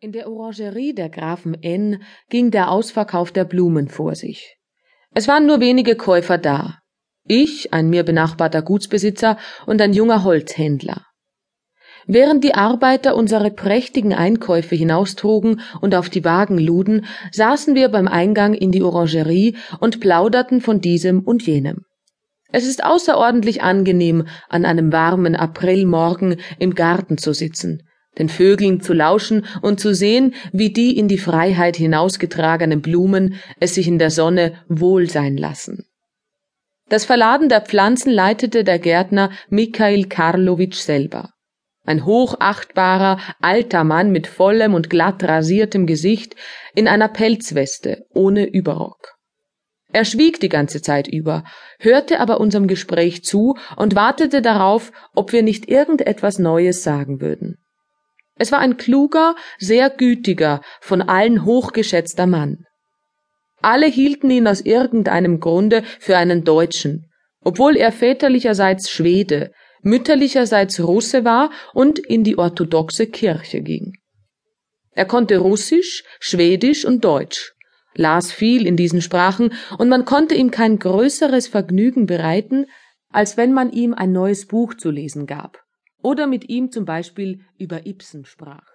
In der Orangerie der Grafen N ging der Ausverkauf der Blumen vor sich. Es waren nur wenige Käufer da. Ich, ein mir benachbarter Gutsbesitzer und ein junger Holzhändler. Während die Arbeiter unsere prächtigen Einkäufe hinaustrugen und auf die Wagen luden, saßen wir beim Eingang in die Orangerie und plauderten von diesem und jenem. Es ist außerordentlich angenehm, an einem warmen Aprilmorgen im Garten zu sitzen, den Vögeln zu lauschen und zu sehen, wie die in die Freiheit hinausgetragenen Blumen es sich in der Sonne wohl sein lassen. Das Verladen der Pflanzen leitete der Gärtner Mikhail Karlowitsch selber. Ein hochachtbarer, alter Mann mit vollem und glatt rasiertem Gesicht in einer Pelzweste, ohne Überrock. Er schwieg die ganze Zeit über, hörte aber unserem Gespräch zu und wartete darauf, ob wir nicht irgendetwas Neues sagen würden. Es war ein kluger, sehr gütiger, von allen hochgeschätzter Mann. Alle hielten ihn aus irgendeinem Grunde für einen Deutschen, obwohl er väterlicherseits Schwede, mütterlicherseits Russe war und in die orthodoxe Kirche ging. Er konnte Russisch, Schwedisch und Deutsch, las viel in diesen Sprachen, und man konnte ihm kein größeres Vergnügen bereiten, als wenn man ihm ein neues Buch zu lesen gab oder mit ihm zum Beispiel über Ibsen sprach.